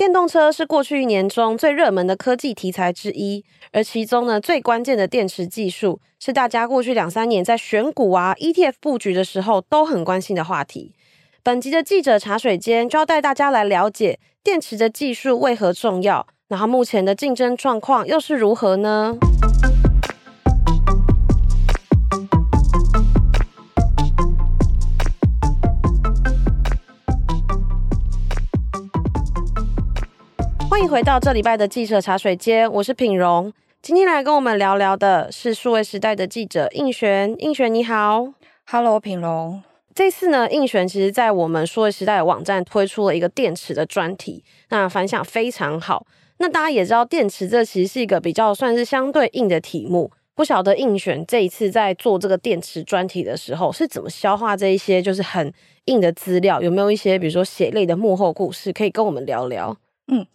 电动车是过去一年中最热门的科技题材之一，而其中呢，最关键的电池技术是大家过去两三年在选股啊、ETF 布局的时候都很关心的话题。本集的记者茶水间就要带大家来了解电池的技术为何重要，然后目前的竞争状况又是如何呢？欢迎回到这礼拜的记者茶水间，我是品荣。今天来跟我们聊聊的是数位时代的记者应璇。应璇你好，Hello，品荣。这次呢，应璇其实在我们数位时代的网站推出了一个电池的专题，那反响非常好。那大家也知道，电池这其实是一个比较算是相对硬的题目。不晓得应璇这一次在做这个电池专题的时候，是怎么消化这一些就是很硬的资料？有没有一些比如说血泪的幕后故事可以跟我们聊聊？嗯。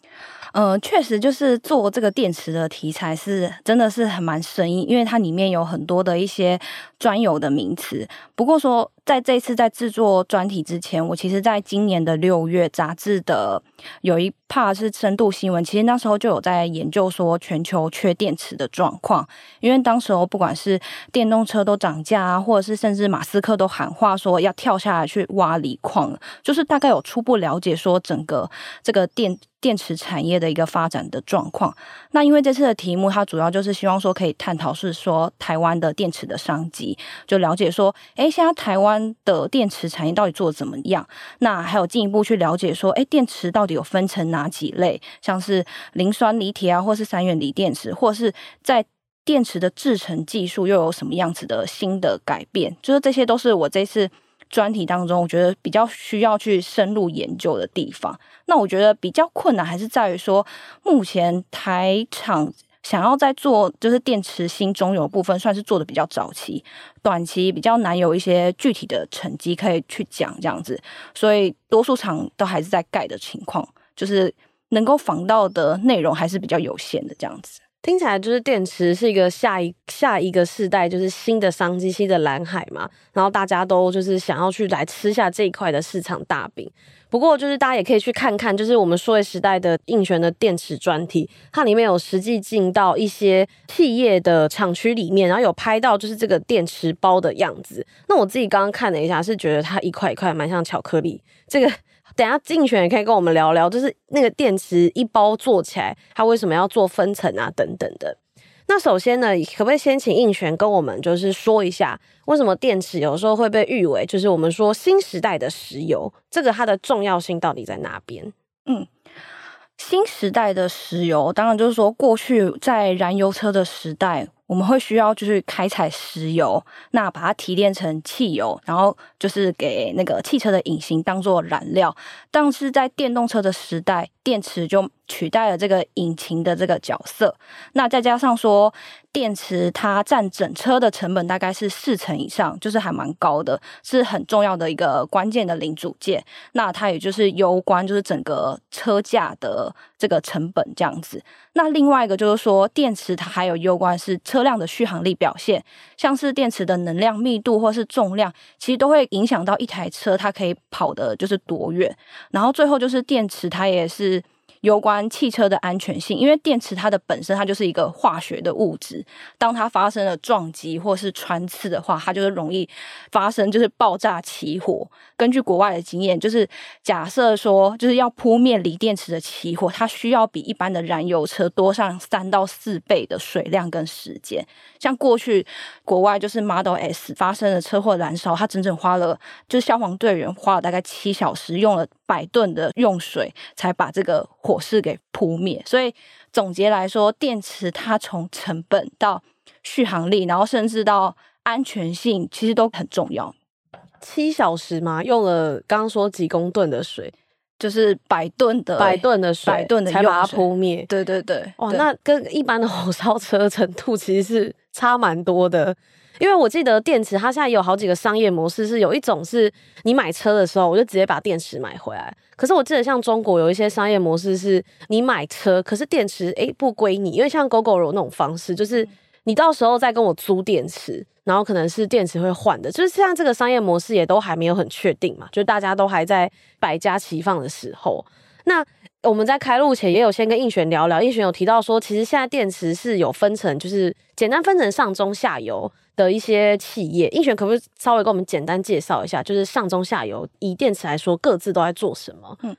嗯，确实就是做这个电池的题材是真的是很蛮生硬，因为它里面有很多的一些专有的名词。不过说，在这次在制作专题之前，我其实在今年的六月杂志的有一 part 是深度新闻，其实那时候就有在研究说全球缺电池的状况，因为当时候不管是电动车都涨价啊，或者是甚至马斯克都喊话说要跳下来去挖锂矿，就是大概有初步了解说整个这个电。电池产业的一个发展的状况。那因为这次的题目，它主要就是希望说可以探讨是说台湾的电池的商机，就了解说，哎，现在台湾的电池产业到底做得怎么样？那还有进一步去了解说，哎，电池到底有分成哪几类？像是磷酸锂铁啊，或是三元锂电池，或是在电池的制成技术又有什么样子的新的改变？就是这些都是我这次。专题当中，我觉得比较需要去深入研究的地方。那我觉得比较困难还是在于说，目前台厂想要在做就是电池新中游部分，算是做的比较早期，短期比较难有一些具体的成绩可以去讲这样子。所以多数厂都还是在盖的情况，就是能够访到的内容还是比较有限的这样子。听起来就是电池是一个下一下一个世代，就是新的商机、新的蓝海嘛。然后大家都就是想要去来吃下这一块的市场大饼。不过就是大家也可以去看看，就是我们数位时代的应璇的电池专题，它里面有实际进到一些企业的厂区里面，然后有拍到就是这个电池包的样子。那我自己刚刚看了一下，是觉得它一块一块蛮像巧克力。这个。等下，应璇也可以跟我们聊聊，就是那个电池一包做起来，它为什么要做分层啊？等等的。那首先呢，可不可以先请应璇跟我们就是说一下，为什么电池有时候会被誉为就是我们说新时代的石油？这个它的重要性到底在哪边？嗯，新时代的石油，当然就是说过去在燃油车的时代。我们会需要就是开采石油，那把它提炼成汽油，然后就是给那个汽车的引擎当做燃料。但是在电动车的时代，电池就取代了这个引擎的这个角色。那再加上说，电池它占整车的成本大概是四成以上，就是还蛮高的，是很重要的一个关键的零组件。那它也就是攸关就是整个车架的这个成本这样子。那另外一个就是说，电池它还有攸关是车辆的续航力表现，像是电池的能量密度或是重量，其实都会影响到一台车它可以跑的就是多远。然后最后就是电池它也是。有关汽车的安全性，因为电池它的本身它就是一个化学的物质，当它发生了撞击或是穿刺的话，它就是容易发生就是爆炸起火。根据国外的经验，就是假设说就是要扑灭锂电池的起火，它需要比一般的燃油车多上三到四倍的水量跟时间。像过去国外就是 Model S 发生了车祸燃烧，它整整花了就是消防队员花了大概七小时，用了百吨的用水才把这个火。势给扑灭，所以总结来说，电池它从成本到续航力，然后甚至到安全性，其实都很重要。七小时嘛，用了刚刚说几公吨的水，就是百吨的百吨的水，百吨的才把它扑灭。对对对，哇，那跟一般的火烧车程度其实是差蛮多的。因为我记得电池它现在有好几个商业模式，是有一种是你买车的时候，我就直接把电池买回来。可是我记得像中国有一些商业模式是，你买车，可是电池诶不归你，因为像 Gogoro 那种方式，就是你到时候再跟我租电池，然后可能是电池会换的，就是像这个商业模式也都还没有很确定嘛，就大家都还在百家齐放的时候。那我们在开录前也有先跟应璇聊聊，应璇有提到说，其实现在电池是有分成，就是简单分成上中下游的一些企业。应选可不可以稍微跟我们简单介绍一下，就是上中下游以电池来说，各自都在做什么？嗯。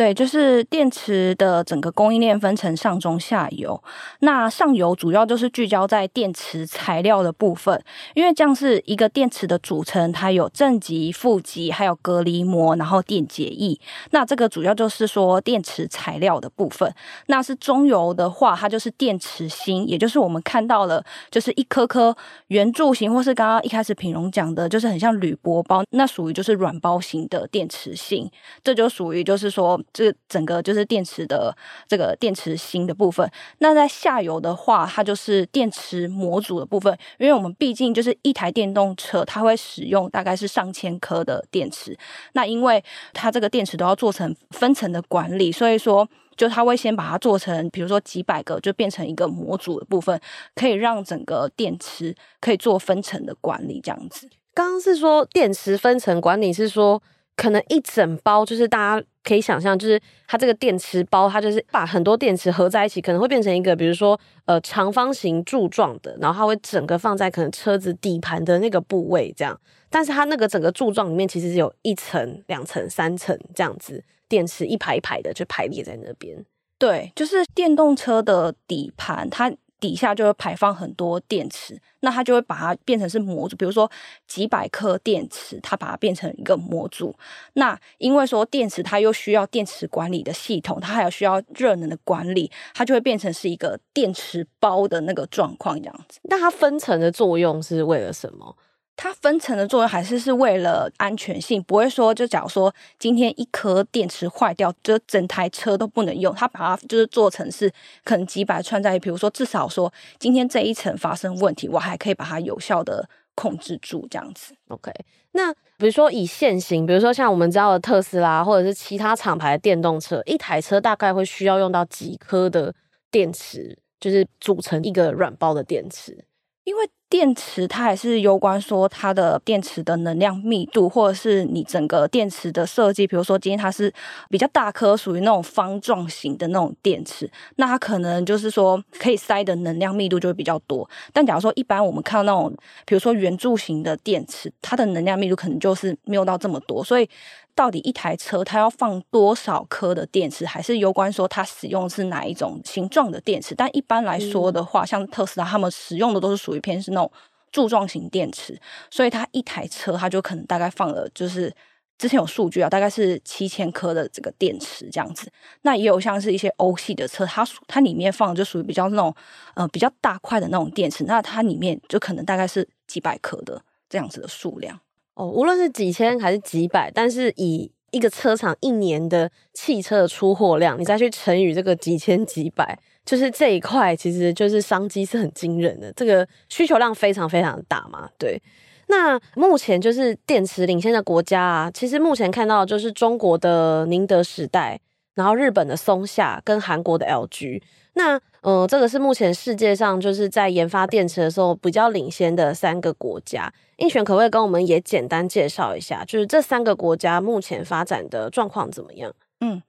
对，就是电池的整个供应链分成上中下游。那上游主要就是聚焦在电池材料的部分，因为这样是一个电池的组成，它有正极、负极，还有隔离膜，然后电解液。那这个主要就是说电池材料的部分。那是中游的话，它就是电池芯，也就是我们看到了，就是一颗颗圆柱形，或是刚刚一开始品荣讲的，就是很像铝箔包，那属于就是软包型的电池芯。这就属于就是说。这整个就是电池的这个电池芯的部分。那在下游的话，它就是电池模组的部分。因为我们毕竟就是一台电动车，它会使用大概是上千颗的电池。那因为它这个电池都要做成分层的管理，所以说就它会先把它做成，比如说几百个，就变成一个模组的部分，可以让整个电池可以做分层的管理这样子。刚刚是说电池分层管理，是说可能一整包就是大家。可以想象，就是它这个电池包，它就是把很多电池合在一起，可能会变成一个，比如说呃长方形柱状的，然后它会整个放在可能车子底盘的那个部位这样。但是它那个整个柱状里面其实是有一层、两层、三层这样子，电池一排一排的就排列在那边。对，就是电动车的底盘，它。底下就会排放很多电池，那它就会把它变成是模组，比如说几百克电池，它把它变成一个模组。那因为说电池它又需要电池管理的系统，它还有需要热能的管理，它就会变成是一个电池包的那个状况这样子。那它分层的作用是为了什么？它分层的作用还是是为了安全性，不会说就假如说今天一颗电池坏掉，就整台车都不能用。它把它就是做成是可能几百串在，比如说至少说今天这一层发生问题，我还可以把它有效的控制住这样子。OK，那比如说以现行，比如说像我们知道的特斯拉或者是其他厂牌的电动车，一台车大概会需要用到几颗的电池，就是组成一个软包的电池，因为。电池它还是攸关说它的电池的能量密度，或者是你整个电池的设计。比如说今天它是比较大颗，属于那种方状型的那种电池，那它可能就是说可以塞的能量密度就会比较多。但假如说一般我们看到那种，比如说圆柱形的电池，它的能量密度可能就是没有到这么多，所以。到底一台车它要放多少颗的电池，还是攸关说它使用是哪一种形状的电池？但一般来说的话，嗯、像特斯拉他们使用的都是属于偏是那种柱状型电池，所以它一台车它就可能大概放了，就是之前有数据啊，大概是七千颗的这个电池这样子。那也有像是一些欧系的车，它它里面放就属于比较那种呃比较大块的那种电池，那它里面就可能大概是几百颗的这样子的数量。哦，无论是几千还是几百，但是以一个车厂一年的汽车的出货量，你再去乘以这个几千几百，就是这一块其实就是商机是很惊人的，这个需求量非常非常大嘛。对，那目前就是电池领先的国家啊，其实目前看到就是中国的宁德时代，然后日本的松下跟韩国的 LG。那嗯、呃，这个是目前世界上就是在研发电池的时候比较领先的三个国家。应璇可不可以跟我们也简单介绍一下，就是这三个国家目前发展的状况怎么样？嗯，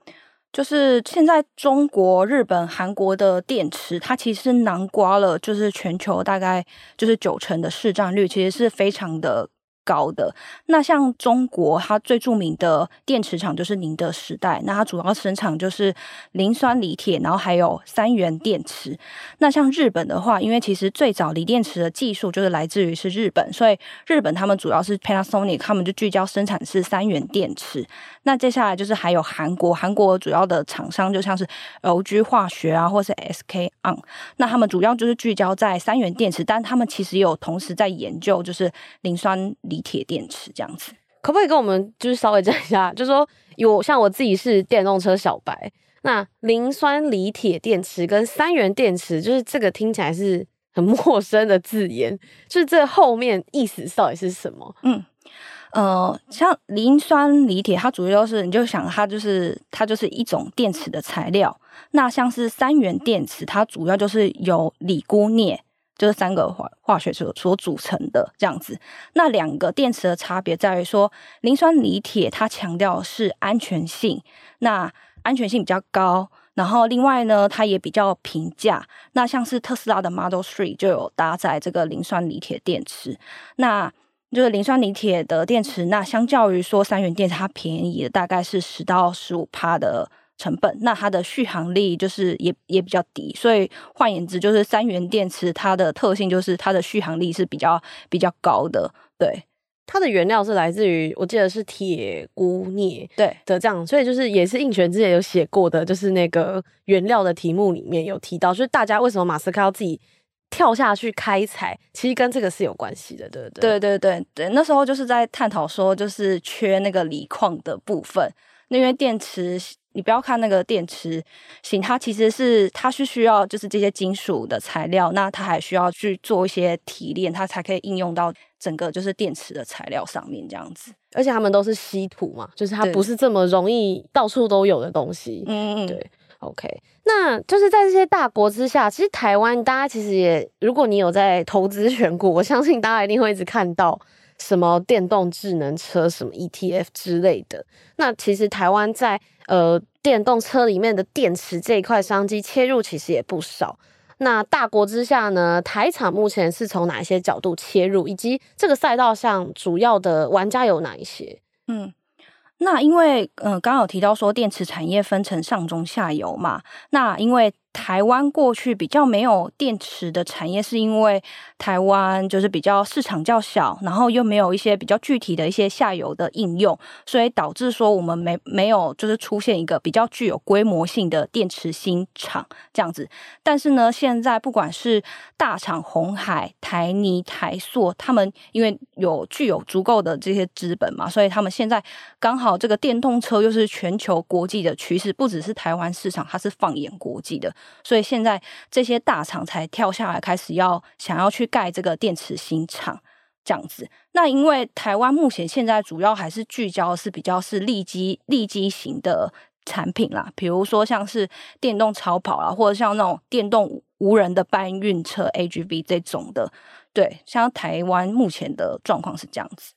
就是现在中国、日本、韩国的电池，它其实囊括了就是全球大概就是九成的市占率，其实是非常的。高的。那像中国，它最著名的电池厂就是宁德时代，那它主要生产就是磷酸锂铁，然后还有三元电池。那像日本的话，因为其实最早锂电池的技术就是来自于是日本，所以日本他们主要是 Panasonic，他们就聚焦生产是三元电池。那接下来就是还有韩国，韩国主要的厂商就像是 LG 化学啊，或是 SK On，那他们主要就是聚焦在三元电池，但他们其实也有同时在研究就是磷酸。锂铁电池这样子，可不可以跟我们就是稍微讲一下？就是说有像我自己是电动车小白，那磷酸锂铁电池跟三元电池，就是这个听起来是很陌生的字眼，就是这后面意思到底是什么？嗯，呃，像磷酸锂铁，它主要是你就想它就是它就是一种电池的材料，那像是三元电池，它主要就是由锂钴镍。就是三个化化学所所组成的这样子，那两个电池的差别在于说，磷酸锂铁它强调是安全性，那安全性比较高。然后另外呢，它也比较平价。那像是特斯拉的 Model Three 就有搭载这个磷酸锂铁电池。那就是磷酸锂铁的电池，那相较于说三元电池，它便宜的大概是十到十五趴的成本。那它的续航力就是也也比较低。所以换言之，就是三元电池它的特性就是它的续航力是比较比较高的。对。它的原料是来自于，我记得是铁钴镍，对的这样，所以就是也是应权之前有写过的，就是那个原料的题目里面有提到，就是大家为什么马斯克要自己跳下去开采，其实跟这个是有关系的，对不对？对对对对，那时候就是在探讨说，就是缺那个锂矿的部分，那因为电池。你不要看那个电池型，它其实是它是需要就是这些金属的材料，那它还需要去做一些提炼，它才可以应用到整个就是电池的材料上面这样子。而且它们都是稀土嘛，就是它不是这么容易到处都有的东西。嗯嗯，对，OK。那就是在这些大国之下，其实台湾大家其实也，如果你有在投资选股，我相信大家一定会一直看到。什么电动智能车，什么 ETF 之类的。那其实台湾在呃电动车里面的电池这一块商机切入其实也不少。那大国之下呢，台厂目前是从哪一些角度切入，以及这个赛道上主要的玩家有哪一些？嗯，那因为嗯刚好提到说电池产业分成上中下游嘛，那因为。台湾过去比较没有电池的产业，是因为台湾就是比较市场较小，然后又没有一些比较具体的一些下游的应用，所以导致说我们没没有就是出现一个比较具有规模性的电池新厂这样子。但是呢，现在不管是大厂红海、台泥、台塑，他们因为有具有足够的这些资本嘛，所以他们现在刚好这个电动车又是全球国际的趋势，不只是台湾市场，它是放眼国际的。所以现在这些大厂才跳下来，开始要想要去盖这个电池新厂这样子。那因为台湾目前现在主要还是聚焦是比较是利基利基型的产品啦，比如说像是电动超跑啊，或者像那种电动无人的搬运车 AGV 这种的。对，像台湾目前的状况是这样子。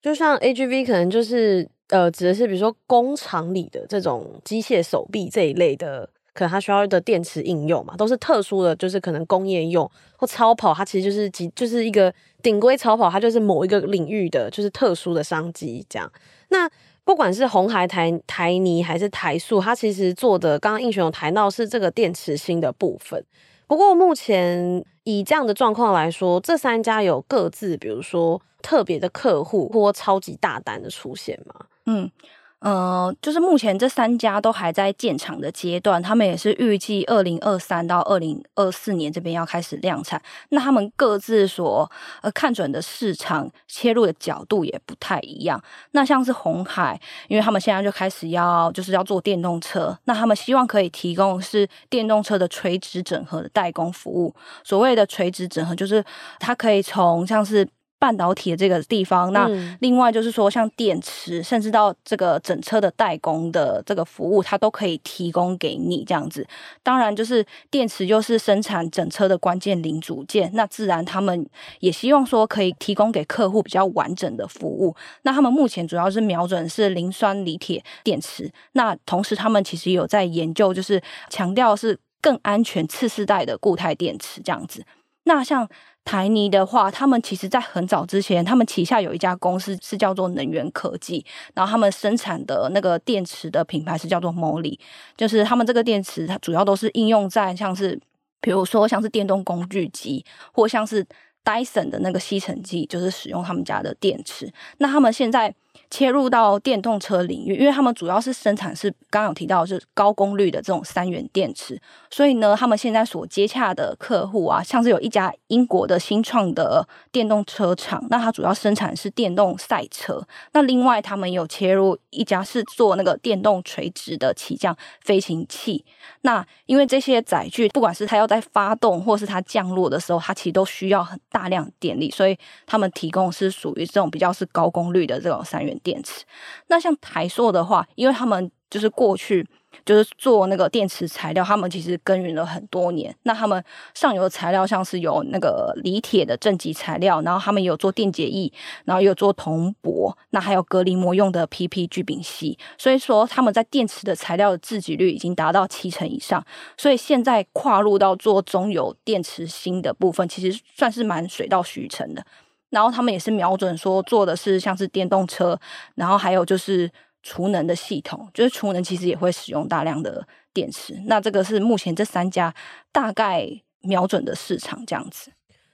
就像 AGV 可能就是呃，指的是比如说工厂里的这种机械手臂这一类的。可能它需要的电池应用嘛，都是特殊的，就是可能工业用或超跑，它其实就是几就是一个顶规超跑，它就是某一个领域的，就是特殊的商机这样。那不管是红海、台台泥还是台塑，它其实做的，刚刚应雄有谈到是这个电池芯的部分。不过目前以这样的状况来说，这三家有各自，比如说特别的客户或超级大单的出现吗？嗯。呃，就是目前这三家都还在建厂的阶段，他们也是预计二零二三到二零二四年这边要开始量产。那他们各自所呃看准的市场切入的角度也不太一样。那像是红海，因为他们现在就开始要就是要做电动车，那他们希望可以提供是电动车的垂直整合的代工服务。所谓的垂直整合，就是它可以从像是。半导体的这个地方，那另外就是说，像电池，甚至到这个整车的代工的这个服务，它都可以提供给你这样子。当然，就是电池又是生产整车的关键零组件，那自然他们也希望说可以提供给客户比较完整的服务。那他们目前主要是瞄准是磷酸锂铁电池，那同时他们其实有在研究，就是强调是更安全次世代的固态电池这样子。那像。台泥的话，他们其实在很早之前，他们旗下有一家公司是叫做能源科技，然后他们生产的那个电池的品牌是叫做 Molly，就是他们这个电池它主要都是应用在像是，比如说像是电动工具机，或像是 Dyson 的那个吸尘器，就是使用他们家的电池。那他们现在。切入到电动车领域，因为他们主要是生产是刚刚有提到是高功率的这种三元电池，所以呢，他们现在所接洽的客户啊，像是有一家英国的新创的电动车厂，那它主要生产是电动赛车。那另外他们有切入一家是做那个电动垂直的起降飞行器。那因为这些载具，不管是它要在发动或是它降落的时候，它其实都需要很大量电力，所以他们提供是属于这种比较是高功率的这种三元。电池。那像台塑的话，因为他们就是过去。就是做那个电池材料，他们其实耕耘了很多年。那他们上游的材料像是有那个锂铁的正极材料，然后他们有做电解液，然后有做铜箔，那还有隔离膜用的 PP 聚丙烯。所以说他们在电池的材料的自给率已经达到七成以上。所以现在跨入到做中游电池芯的部分，其实算是蛮水到渠成的。然后他们也是瞄准说做的是像是电动车，然后还有就是。储能的系统，就是储能其实也会使用大量的电池。那这个是目前这三家大概瞄准的市场这样子。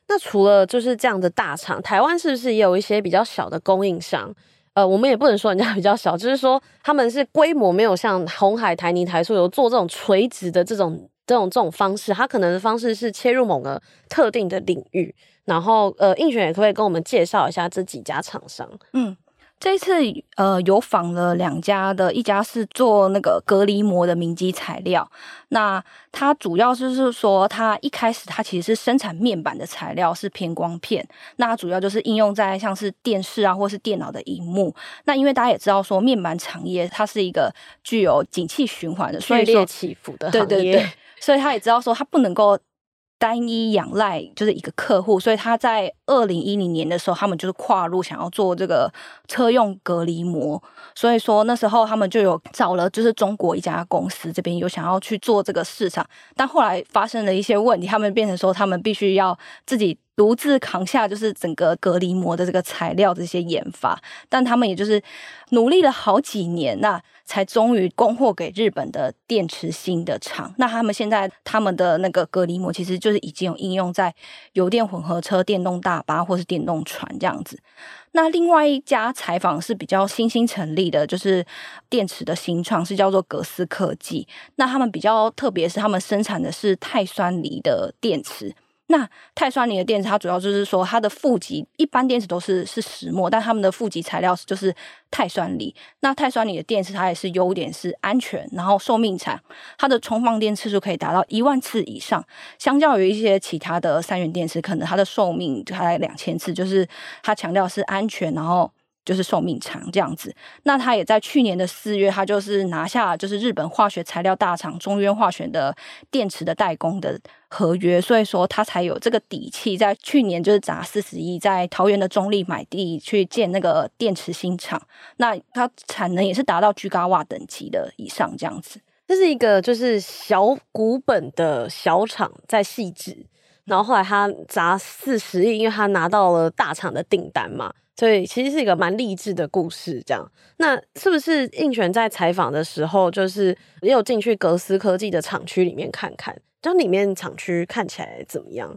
那除了就是这样的大厂，台湾是不是也有一些比较小的供应商？呃，我们也不能说人家比较小，就是说他们是规模没有像红海、台泥、台塑有做这种垂直的这种这种这种方式，它可能的方式是切入某个特定的领域。然后，呃，应璇也可不可以跟我们介绍一下这几家厂商？嗯。这一次，呃，有访了两家的，一家是做那个隔离膜的明基材料。那它主要就是说，它一开始它其实是生产面板的材料，是偏光片。那它主要就是应用在像是电视啊，或是电脑的荧幕。那因为大家也知道说，面板产业它是一个具有景气循环的，所以说起伏的对对对，所以他也知道说，它不能够。单一仰赖就是一个客户，所以他在二零一零年的时候，他们就是跨入想要做这个车用隔离膜，所以说那时候他们就有找了就是中国一家公司这边有想要去做这个市场，但后来发生了一些问题，他们变成说他们必须要自己独自扛下就是整个隔离膜的这个材料这些研发，但他们也就是努力了好几年那。才终于供货给日本的电池芯的厂。那他们现在他们的那个隔离膜，其实就是已经有应用在油电混合车、电动大巴或是电动船这样子。那另外一家采访是比较新兴成立的，就是电池的新创，是叫做格斯科技。那他们比较特别是他们生产的是钛酸锂的电池。那钛酸锂的电池，它主要就是说它的负极，一般电池都是是石墨，但它们的负极材料就是钛酸锂。那钛酸锂的电池，它也是优点是安全，然后寿命长，它的充放电次数可以达到一万次以上。相较于一些其他的三元电池，可能它的寿命就才两千次，就是它强调是安全，然后。就是寿命长这样子，那他也在去年的四月，他就是拿下就是日本化学材料大厂中渊化学的电池的代工的合约，所以说他才有这个底气，在去年就是砸四十亿在桃园的中立买地去建那个电池新厂，那它产能也是达到 Gigawatt 等级的以上这样子。这是一个就是小股本的小厂在汐止，然后后来他砸四十亿，因为他拿到了大厂的订单嘛。所以其实是一个蛮励志的故事，这样。那是不是应璇在采访的时候，就是也有进去格斯科技的厂区里面看看？就里面厂区看起来怎么样？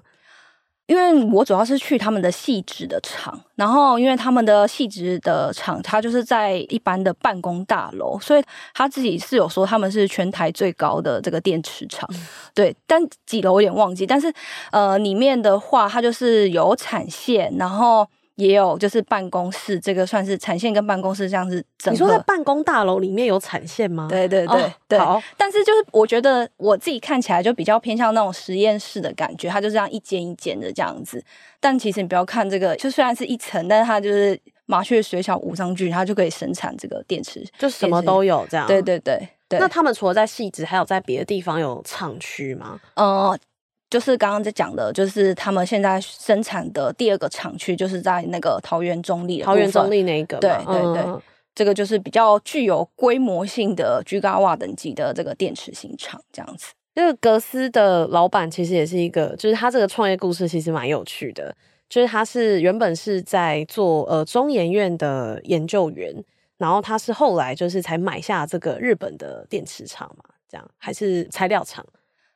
因为我主要是去他们的汐止的厂，然后因为他们的汐止的厂，它就是在一般的办公大楼，所以他自己是有说他们是全台最高的这个电池厂，嗯、对。但几楼有点忘记，但是呃，里面的话，它就是有产线，然后。也有就是办公室，这个算是产线跟办公室这样子整。你说在办公大楼里面有产线吗？对对对、哦、对。好，但是就是我觉得我自己看起来就比较偏向那种实验室的感觉，它就这样一间一间的这样子。但其实你不要看这个，就虽然是一层，但是它就是麻雀虽小五脏俱全，它就可以生产这个电池，就什么都有这样。对对对对。那他们除了在汐止，还有在别的地方有厂区吗？呃。就是刚刚在讲的，就是他们现在生产的第二个厂区，就是在那个桃园中立。桃园中立那一个，对对对，嗯、这个就是比较具有规模性的 Gigawatt 等级的这个电池型厂，这样子。这个格斯的老板其实也是一个，就是他这个创业故事其实蛮有趣的，就是他是原本是在做呃中研院的研究员，然后他是后来就是才买下这个日本的电池厂嘛，这样还是材料厂。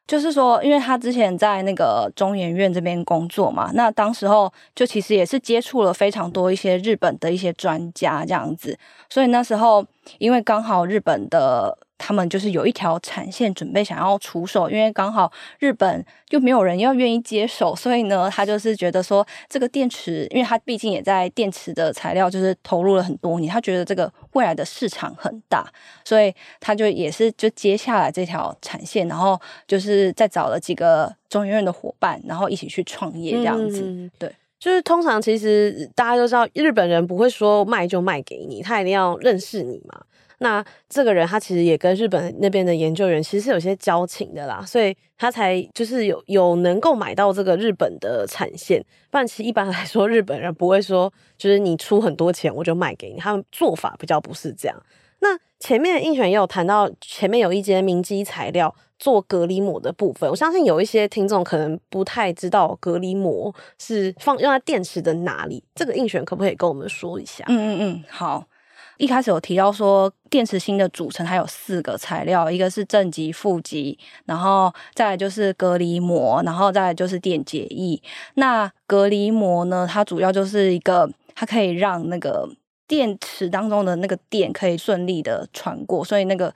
就是说，因为他之前在那个中研院这边工作嘛，那当时候就其实也是接触了非常多一些日本的一些专家这样子，所以那时候因为刚好日本的。他们就是有一条产线准备想要出手，因为刚好日本又没有人要愿意接手，所以呢，他就是觉得说这个电池，因为他毕竟也在电池的材料就是投入了很多年，他觉得这个未来的市场很大，所以他就也是就接下来这条产线，然后就是再找了几个中研院的伙伴，然后一起去创业这样子，嗯、对。就是通常其实大家都知道，日本人不会说卖就卖给你，他一定要认识你嘛。那这个人他其实也跟日本那边的研究员其实是有些交情的啦，所以他才就是有有能够买到这个日本的产线。不然其实一般来说，日本人不会说就是你出很多钱我就卖给你，他们做法比较不是这样。那前面应选也有谈到，前面有一间明基材料做隔离膜的部分，我相信有一些听众可能不太知道隔离膜是放用在电池的哪里，这个应选可不可以跟我们说一下？嗯嗯嗯，好。一开始有提到说，电池芯的组成它有四个材料，一个是正极、负极，然后再来就是隔离膜，然后再来就是电解液。那隔离膜呢，它主要就是一个，它可以让那个电池当中的那个电可以顺利的穿过，所以那个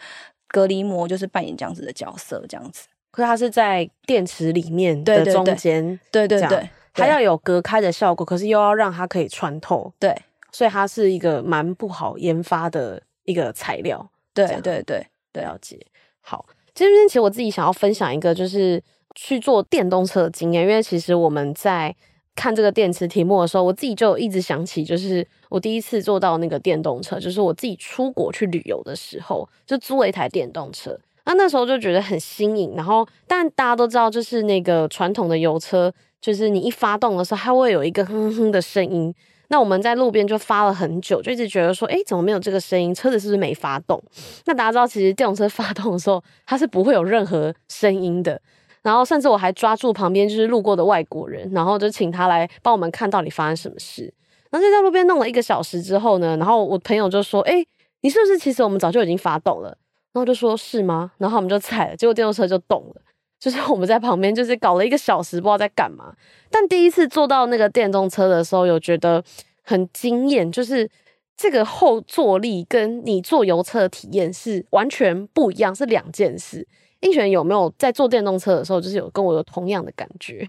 隔离膜就是扮演这样子的角色，这样子。可是它是在电池里面的中间，对对对，对，它要有隔开的效果，可是又要让它可以穿透，对。所以它是一个蛮不好研发的一个材料，对对对对，了解。好，今天其实我自己想要分享一个，就是去做电动车的经验，因为其实我们在看这个电池题目的时候，我自己就一直想起，就是我第一次坐到那个电动车，就是我自己出国去旅游的时候，就租了一台电动车，那那时候就觉得很新颖。然后，但大家都知道，就是那个传统的油车，就是你一发动的时候，它会有一个哼哼的声音。那我们在路边就发了很久，就一直觉得说，哎，怎么没有这个声音？车子是不是没发动？那大家知道，其实电动车发动的时候，它是不会有任何声音的。然后，甚至我还抓住旁边就是路过的外国人，然后就请他来帮我们看到底发生什么事。然后就在路边弄了一个小时之后呢，然后我朋友就说，哎，你是不是其实我们早就已经发动了？然后就说是吗？然后我们就踩了，结果电动车就动了。就是我们在旁边，就是搞了一个小时，不知道在干嘛。但第一次坐到那个电动车的时候，有觉得很惊艳，就是这个后坐力跟你坐油车的体验是完全不一样，是两件事。映璇有没有在坐电动车的时候，就是有跟我有同样的感觉？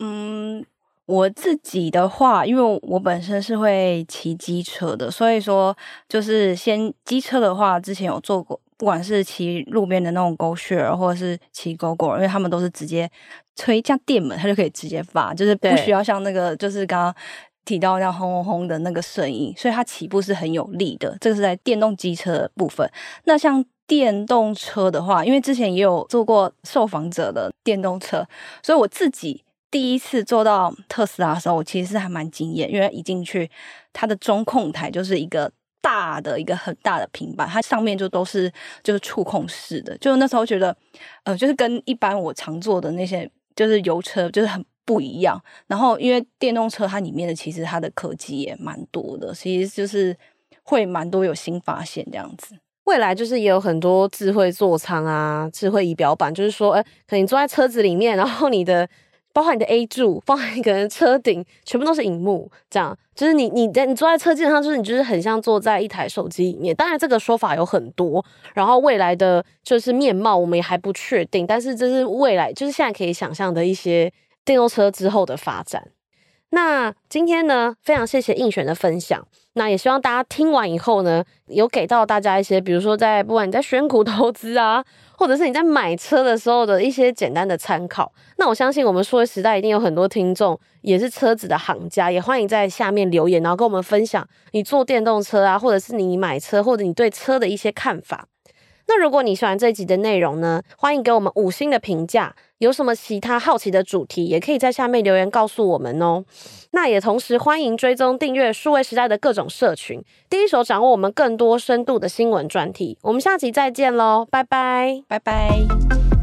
嗯，我自己的话，因为我本身是会骑机车的，所以说就是先机车的话，之前有坐过。不管是骑路边的那种 GoShare，或者是骑 GoGo，因为他们都是直接推一下电门，它就可以直接发，就是不需要像那个就是刚刚提到那样轰轰轰的那个声音，所以它起步是很有力的。这个是在电动机车的部分。那像电动车的话，因为之前也有做过受访者的电动车，所以我自己第一次坐到特斯拉的时候，我其实是还蛮惊艳，因为一进去它的中控台就是一个。大的一个很大的平板，它上面就都是就是触控式的，就那时候觉得，呃，就是跟一般我常坐的那些就是油车就是很不一样。然后因为电动车它里面的其实它的科技也蛮多的，其实就是会蛮多有新发现这样子。未来就是也有很多智慧座舱啊，智慧仪表板，就是说，哎，可能你坐在车子里面，然后你的。包括你的 A 柱，包括一个人车顶，全部都是荧幕，这样就是你你在你坐在车镜上，就是你就是很像坐在一台手机里面。当然，这个说法有很多，然后未来的就是面貌我们也还不确定，但是这是未来，就是现在可以想象的一些电动车之后的发展。那今天呢，非常谢谢映璇的分享。那也希望大家听完以后呢，有给到大家一些，比如说在不管你在选股投资啊，或者是你在买车的时候的一些简单的参考。那我相信我们数位时代一定有很多听众也是车子的行家，也欢迎在下面留言，然后跟我们分享你坐电动车啊，或者是你买车，或者你对车的一些看法。那如果你喜欢这一集的内容呢，欢迎给我们五星的评价。有什么其他好奇的主题，也可以在下面留言告诉我们哦。那也同时欢迎追踪订阅数位时代的各种社群，第一手掌握我们更多深度的新闻专题。我们下集再见喽，拜拜，拜拜。